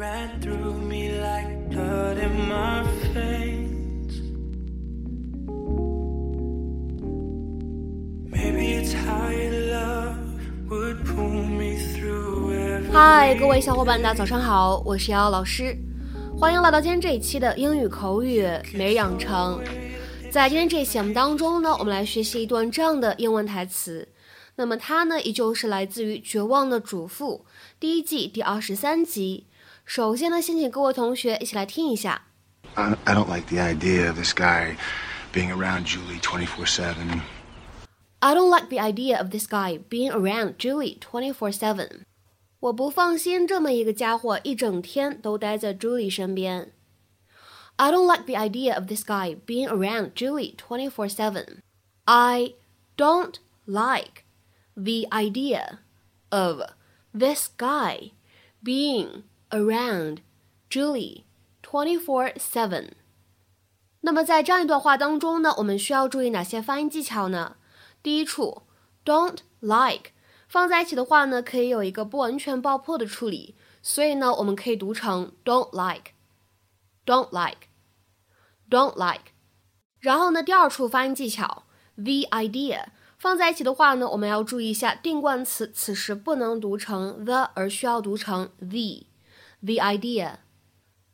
ran through me like blood in my veins. Maybe it's how you love would pull me through every 嗨，各位小伙伴，大家早上好，我是瑶瑶老师，欢迎来到今天这一期的英语口语每日养成。在今天这一期节目当中呢，我们来学习一段这样的英文台词。那么它呢，依旧是来自于《绝望的主妇》第一季第二十三集。首先呢，先请各位同学一起来听一下。 I, I don't like the idea of this guy being around Julie 24 7. I don't like the idea of this guy being around Julie twenty four seven。我不放心这么一个家伙一整天都待在 Julie 身边。I don't like the idea of this guy being around Julie twenty four seven. I don't like the idea of this guy being around Julie twenty four seven. 那么在这样一段话当中呢，我们需要注意哪些发音技巧呢？第一处，don't like 放在一起的话呢，可以有一个不完全爆破的处理，所以呢，我们可以读成 don't like，don't like，don't like。然后呢，第二处发音技巧，the idea 放在一起的话呢，我们要注意一下定冠词，此时不能读成 the，而需要读成 the the，the idea。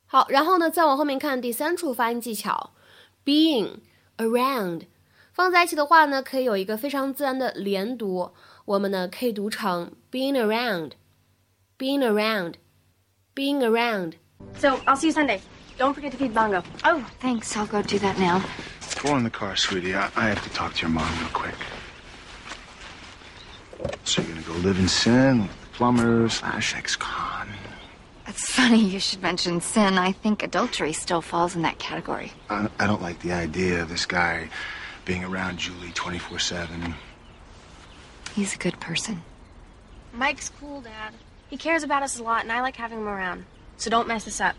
好，然后呢，再往后面看第三处发音技巧，being around。放在一起的话呢，可以有一个非常自然的连读，我们呢可以读成 being around，being around，being around。 So I'll see you Sunday. Don't forget to feed Bongo. Oh, thanks. I'll go do that now. Go in the car, sweetie. I, I have to talk to your mom real quick. So you're gonna go live in sin with the plumber slash ex-con. It's funny you should mention sin. I think adultery still falls in that category. I, I don't like the idea of this guy being around Julie 24 7. He's a good person. Mike's cool, Dad. He cares about us a lot, and I like having him around. So don't mess this up.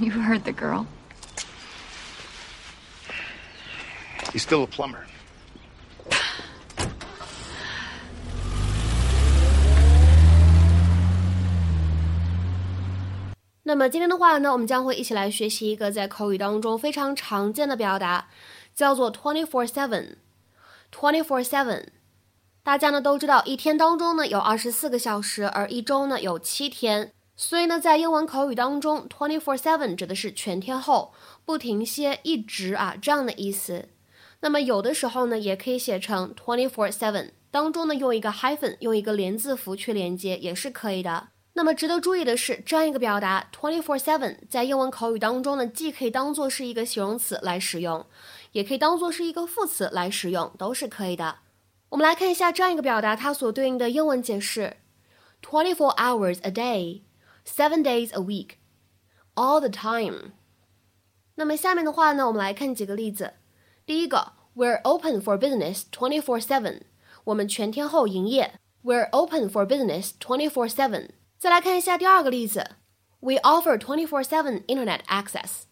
You heard the girl. He's still a plumber. 那么今天的话呢，我们将会一起来学习一个在口语当中非常常见的表达，叫做 twenty four seven。twenty four seven，大家呢都知道，一天当中呢有二十四个小时，而一周呢有七天。所以呢，在英文口语当中，twenty four seven 指的是全天候、不停歇、一直啊这样的意思。那么有的时候呢，也可以写成 twenty four seven，当中呢用一个 hyphen，用一个连字符去连接也是可以的。那么值得注意的是，这样一个表达 twenty four seven 在英文口语当中呢，既可以当做是一个形容词来使用，也可以当做是一个副词来使用，都是可以的。我们来看一下这样一个表达，它所对应的英文解释：twenty four hours a day。Seven days a week, all the time。那么下面的话呢，我们来看几个例子。第一个，We're open for business twenty four seven。我们全天候营业。We're open for business twenty four seven。再来看一下第二个例子，We offer twenty four seven internet access。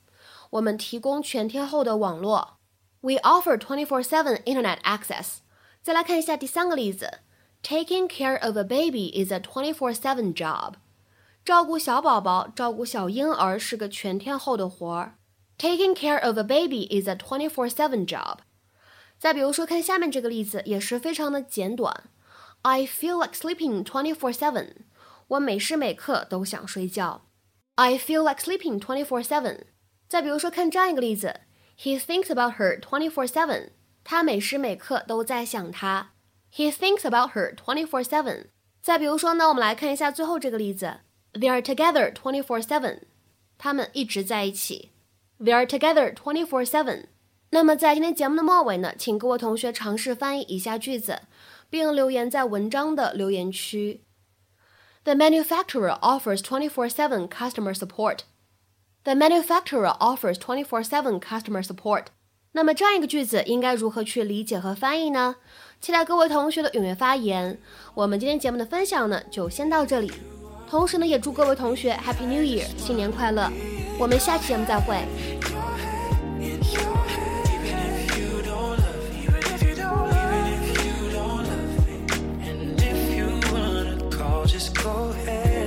我们提供全天候的网络。We offer twenty four seven internet access。再来看一下第三个例子，Taking care of a baby is a twenty four seven job。照顾小宝宝、照顾小婴儿是个全天候的活儿。Taking care of a baby is a twenty-four-seven job。再比如说，看下面这个例子，也是非常的简短。I feel like sleeping twenty-four-seven。 我每时每刻都想睡觉。I feel like sleeping twenty-four-seven。再比如说，看这样一个例子，He thinks about her twenty-four-seven。他每时每刻都在想她。He thinks about her twenty-four-seven。再比如说呢，我们来看一下最后这个例子。They are together twenty four seven，他们一直在一起。They are together twenty four seven。那么在今天节目的末尾呢，请各位同学尝试翻译以下句子，并留言在文章的留言区。The manufacturer offers twenty four seven customer support. The manufacturer offers twenty four seven customer support. 那么这样一个句子应该如何去理解和翻译呢？期待各位同学的踊跃发言。我们今天节目的分享呢，就先到这里。同时呢，也祝各位同学 Happy New Year，新年快乐！我们下期节目再会。Just go ahead.